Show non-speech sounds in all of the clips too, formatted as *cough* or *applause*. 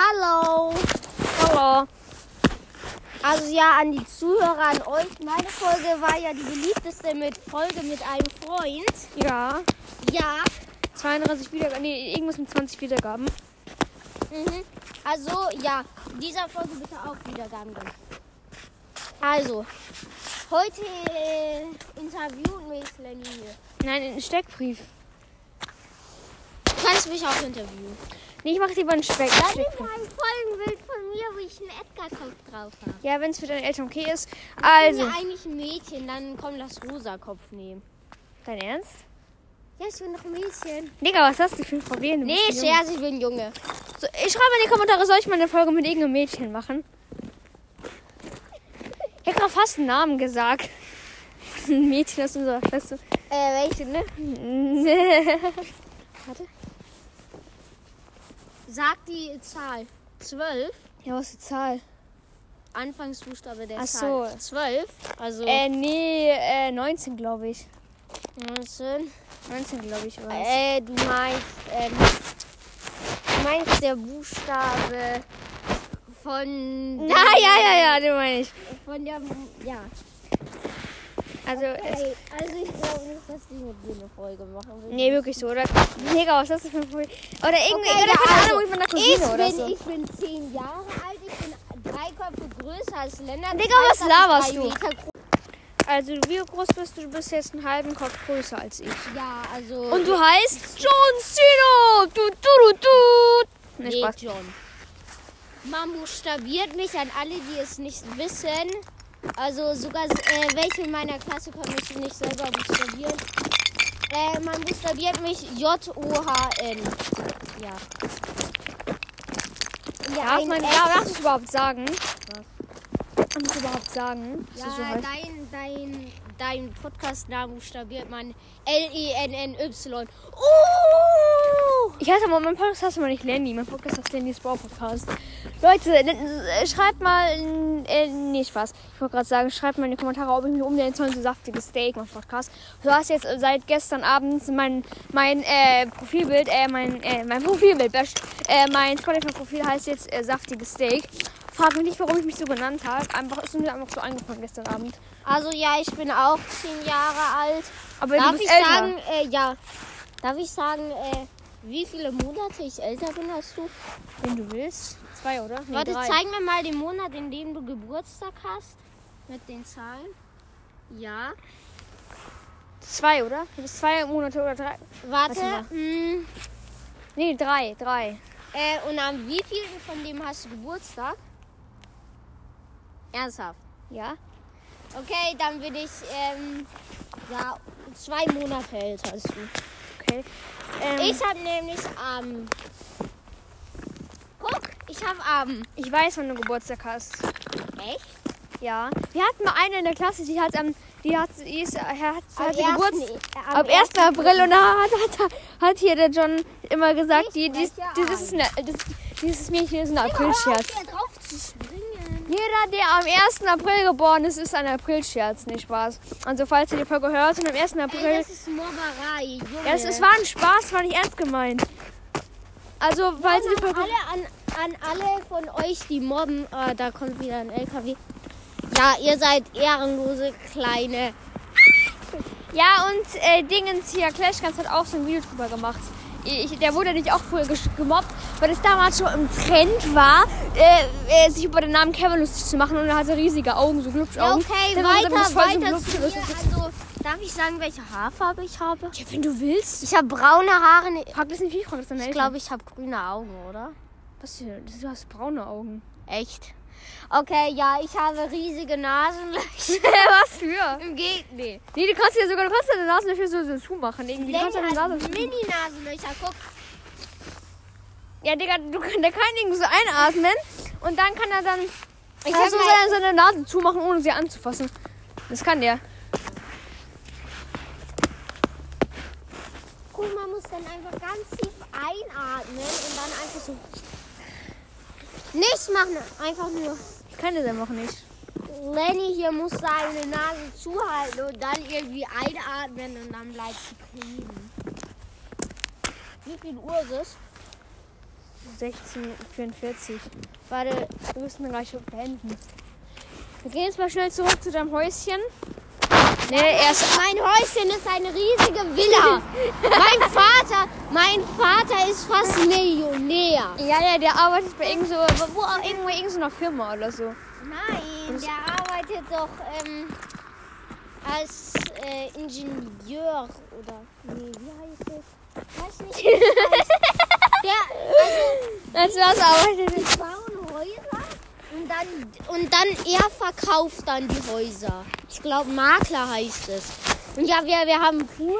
Hallo. Hallo. Also ja, an die Zuhörer, an euch. Meine Folge war ja die beliebteste mit Folge mit einem Freund. Ja. Ja. 32 Wiedergaben. Nee, irgendwas mit 20 Wiedergaben. Mhm. Also ja, dieser Folge bitte auch Wiedergaben gönnen. Also, heute äh, interviewen mich Lenny hier. Nein, ein Steckbrief. Du kannst mich auch interviewen. Nee, ich mach lieber einen Speck. Ist Steckbrief. ein Folgenbild von mir, wo ich einen Edgar-Kopf drauf habe. Ja, wenn es für deine Eltern okay ist. Ich Also. bin ja eigentlich ein Mädchen, dann komm, lass rosa Kopf nehmen. Dein Ernst? Ja, ich bin noch ein Mädchen. Digga, was hast du für ein Problem? Du Nee. Scherz, ich bin ein Junge. So, ich schreibe in die Kommentare, soll ich mal eine Folge mit irgendeinem Mädchen machen? Ich hab grad fast einen Namen gesagt. *laughs* Ein Mädchen aus unserer Klasse. Äh, welche, ne? *laughs* Warte. Sag die Zahl. 12. Ja, was ist die Zahl? Anfangsbuchstabe der Ach Zahl. so. 12. Also Äh, nee, äh, 19 glaube ich. 19. 19 glaube ich war. Äh, du meinst, ähm, du meinst der Buchstabe von. Ja, ja, ja, ja, den meine ich. Von der. Ja. Also, Ey, also ich glaube nicht, dass die mit dir eine Folge machen will. nee, wirklich so, oder? Digga, was ist das für ein Problem? Oder irgendwie, Okay, oder ja, keine also, Ahnung, ich von der Ich Cousine oder bin, so. ich bin 10 Jahre alt, ich bin drei Köpfe größer als Lennart. Digga, Ich was ich laberst du? Also, wie groß bist du? Du bist jetzt einen halben Kopf größer als ich. Ja, also. Und du heißt John Cena! Du, du, du, du! Nee, Nee, Spaß. John. Man buchstabiert mich an alle, die es nicht wissen. Also sogar äh, welche in meiner Klasse können es nicht selber buchstabieren. Äh, man buchstabiert mich J-O-H-N. Ja. Ja, Darf man, S. darf ich überhaupt sagen? Darf ich überhaupt sagen? Ja, dein, dein, dein Podcast-Namen buchstabiert man L-E-N-N-Y. Oh! Ich heiße aber, mein Podcast heißt immer nicht Lenny. Mein Podcast heißt Lenny's Brawl Podcast. Leute, äh, schreibt mal, äh, nee, Spaß. Ich wollte gerade sagen, schreibt mal in die Kommentare, ob ich mich umnennen soll, so saftiges Steak, mein Podcast. Du hast jetzt äh, seit gestern Abend mein, mein, äh, Profilbild, äh, mein, äh, mein Profilbild, äh, mein Spotify-Profil heißt jetzt, äh, saftiges Steak. Frag mich nicht, warum ich mich so genannt habe. Einfach, ist mir einfach so eingefallen gestern Abend. Also ja, ich bin auch 10 Jahre alt. Aber Darf ich älter. sagen, äh, ja. Darf ich sagen, äh, wie viele Monate ich älter bin als du? Wenn du willst. Zwei, oder? Nee, Warte, drei. zeig mir mal den Monat, in dem du Geburtstag hast. Mit den Zahlen. Ja. Zwei, oder? Du bist zwei Monate oder drei. Warte. Mh, Nee, drei, drei. äh, und am wievielten von dem hast du Geburtstag? Ernsthaft. Ja? Okay, dann bin ich ähm, ja, zwei Monate älter als du. Okay. Ähm, Ich habe nämlich am. Guck, ich habe am. ich weiß, wann du Geburtstag hast. Echt? Ja. Wir hatten mal eine in der Klasse, die hat am, die hat, die ist, hat, hat, die Geburtstag. ersten- äh, Ab 1. ersten April und da hat, hat, hat hier der John immer gesagt, die, dies, spreche dieses, ist eine, das, dieses Mädchen ist ein Aprilscherz. hier drauf zu springen. Jeder, der am 1. April geboren ist, ist ein Aprilscherz, nicht Spaß. Also falls ihr die Folge hört und am 1. April... Ey, das ist Mobberei, Junge. ja, es, es war ein Spaß, war nicht ernst gemeint. Also falls ihr die Folge... alle, an, an alle von euch, die mobben, äh, da kommt wieder ein LKW. Ja, ihr seid ehrenlose kleine. Ja, und äh, Dingens hier, Clashguns hat auch so ein Video drüber gemacht. Ich, der wurde nicht auch früher gemobbt, weil es damals schon im Trend war, äh, äh, sich über den Namen Kevin lustig zu machen und er hatte riesige Augen, so Ja, Glubschaugen. okay, Dann hat er weiter, so weiter zu mir. Also, darf ich sagen, welche Haarfarbe ich habe? Ja, wenn du willst. Ich habe braune Haare. ne- Frag das nicht wie, frag das dann Ich glaube, ich habe grüne Augen, oder? Was? Das- Du hast braune Augen. Echt? Okay, ja, ich habe riesige Nasenlöcher. *laughs* *laughs* Was für? Im Gegenteil. Nee, du kannst ja sogar, du kannst deine Nasenlöcher so, so zumachen. Irgendwie. Du kannst Lenny deine hat Nase Mini-Nasenlöcher. Guck, Ja, Digga, du, kann- der kann irgendwie so einatmen und dann kann er dann ich du mal, seine, seine Nase zumachen, ohne sie anzufassen. Das kann der. guck, man muss dann einfach ganz tief einatmen und dann einfach so. Nichts machen, einfach nur. Ich kann das einfach nicht. Lenny hier muss seine Nase zuhalten und dann irgendwie einatmen und dann bleibt sie kleben. Wie viel Uhr ist es? 1644. Warte, wir müssen gleich beenden. Wir gehen jetzt mal schnell zurück zu deinem Häuschen. Erst mein Häuschen ist eine riesige Villa. mein Vater, mein Vater ist fast Millionär. Ja, ja, der arbeitet bei irgend so, wo, auch irgendwo irgend so einer Firma oder so. Nein, der arbeitet doch ähm, als äh, Ingenieur oder nee, wie heißt das? Weiß nicht. *laughs* Wie heißt. Der, also, Als was arbeitet die bauen Häuser und dann und dann er verkauft dann die Häuser. Ich glaube Makler heißt es. Und ja, wir, wir haben einen Pool.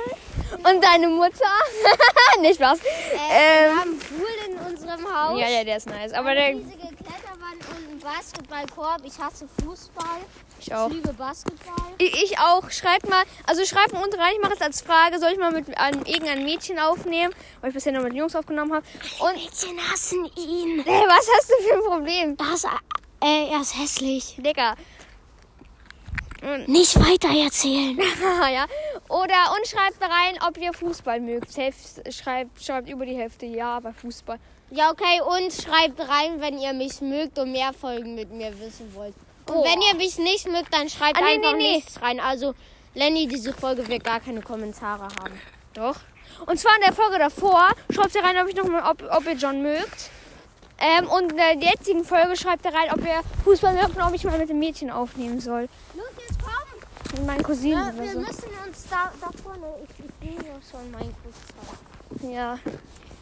Und deine Mutter? *laughs* Nicht Spaß. Äh, Ähm. wir haben einen Pool in unserem Haus. Ja, ja, der ist nice. Aber der. riesige Kletterwand und ein Basketballkorb. Ich hasse Fußball. Ich auch. Ich liebe Basketball. Ich, ich auch. Schreibt mal, also schreibt mal unten rein, ich mache es als Frage, soll ich mal mit einem, irgendeinem Mädchen aufnehmen, weil ich bisher nur mit Jungs aufgenommen habe. Und Mädchen hassen ihn. hey, was hast du für ein Problem? Das, äh, er ist hässlich. Digga. Nicht weiter erzählen. *laughs* ja. Oder und schreibt da rein, ob ihr Fußball mögt. Hälfte, schreibt, schreibt über die Hälfte ja bei Fußball. Ja, okay. Und schreibt rein, wenn ihr mich mögt und mehr Folgen mit mir wissen wollt. Und wenn ihr mich nicht mögt, dann schreibt Ah, nee, einfach nee, nee. nichts rein. Also, Lenny, diese Folge wird gar keine Kommentare haben. Doch. Und zwar in der Folge davor schreibt ihr rein, ob, ich noch mal, ob, ob ihr John mögt. Ähm, und in der jetzigen Folge schreibt ihr rein, ob ihr Fußball mögt und ob ich mal mit dem Mädchen aufnehmen soll. Jetzt komm. Mit meinen Cousinen Ja, wir so. müssen uns da, da vorne. Ich, ich sehe ja schon mein Kuss. Ja.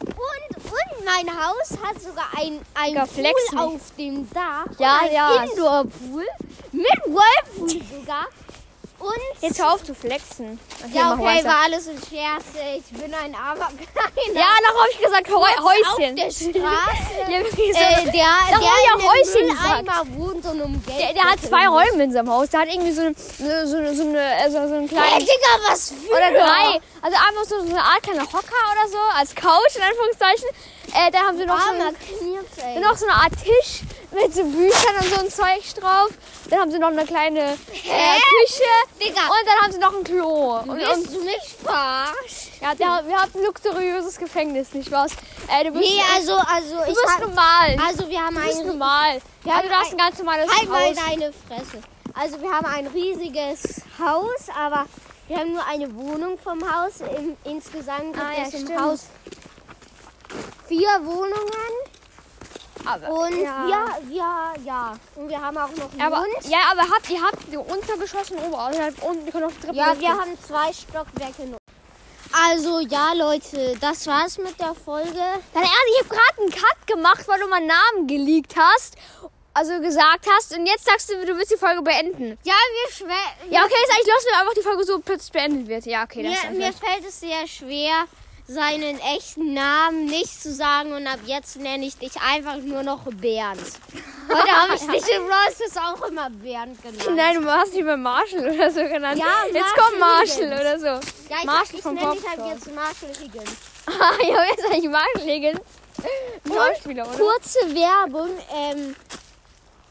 Und, und mein Haus hat sogar ein, ein flex Pool auf dem Dach. Ja, ja. Indoor-Pool mit Whirlpool sogar. Und Jetzt hör auf zu flexen. Okay, ja, okay, war alles ein Scherz. Ich bin ein armer *laughs* Kleiner. Ja, noch habe ich gesagt, Heu Auf Häuschen. der Straße. *laughs* Ja, wie äh, gesagt, der, der dem Häuschen Mülleimer wohnt und um Geld der, der hat zwei Räume in seinem Haus. Der hat irgendwie so eine, so, so, so eine, also so einen Hey, kleinen. Digga, was für Oder drei. Also einfach so, so eine Art kleiner Hocker oder so, als Couch in Anführungszeichen. Äh, da haben sie noch so, noch so eine Art Tisch mit so Büchern und so ein Zeug drauf. Dann haben sie noch eine kleine äh, Küche. Digga, Und dann haben sie noch ein Klo. Und, willst und du mich verarschen? ja, der, wir hatten ein luxuriöses Gefängnis, nicht was? Äh, du bist, Nee, also, also, du ich bist hab, normal. also wir haben Du bist ein normal. Wir also haben du hast ein- ganz normales Halt mal Haus. deine Fresse. Also wir haben ein riesiges Haus, aber wir haben nur eine Wohnung vom Haus. Im, insgesamt gibt Ah, ja, es im stimmt. Haus vier Wohnungen. Aber, Und ja. wir, wir, ja. Und wir haben auch noch einen Aber, Hund. ja, aber habt, ihr habt die Untergeschoss und Obergeschoss und ihr könnt auf Treppen Ja, wir haben zwei Stockwerke noch. Also ja, Leute, das war's mit der Folge. Dein Ernst, ich habe gerade einen Cut gemacht, weil du meinen Namen geleakt hast. Also gesagt hast. Und jetzt sagst du, du willst die Folge beenden. Ja, wir schwer. Ja, okay, ist eigentlich los, wenn einfach die Folge so plötzlich beendet wird. Ja, okay, das ist Mir, dann mir fällt es sehr schwer, seinen echten Namen nicht zu sagen und ab jetzt nenne ich dich einfach nur noch Bernd. Heute habe ich *laughs* dich im Rosses auch immer Bernd genannt. Nein, du hast dich mal Marshall oder so genannt. Ja, jetzt Marshall kommt Marshall Higgins. oder so. ja, ich, Marshall ich vom nenne dich halt jetzt Marshall Higgins. *laughs* Ah, ja, jetzt eigentlich Marshall Higgins. Schauspieler, oder? Kurze Werbung. Ähm,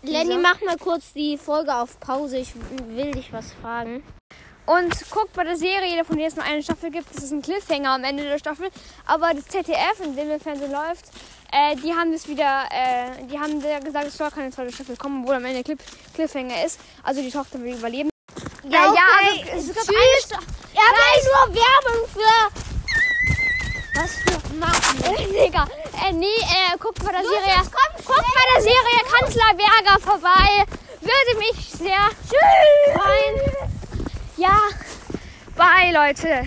Lenny, mach mal kurz die Folge auf Pause. Ich will dich was fragen. Und guckt bei der Serie, von der es nur eine Staffel gibt, das ist ein Cliffhanger am Ende der Staffel. Aber das ZDF, in dem der Fernsehen läuft, äh, die haben das wieder, äh, die haben gesagt, es soll keine zweite Staffel kommen, obwohl am Ende Cliff Cliffhanger ist. Also die Tochter will überleben. Ja, ja, okay. also es gab Tschüss. eine Ja, aber nur Werbung für. Was für Machen? *laughs* Digga, äh, nee, äh, guckt bei der Los, Serie, komm, guckt bei der Serie Kanzler Berger vorbei. Würde mich sehr freuen. Ja, bye Leute.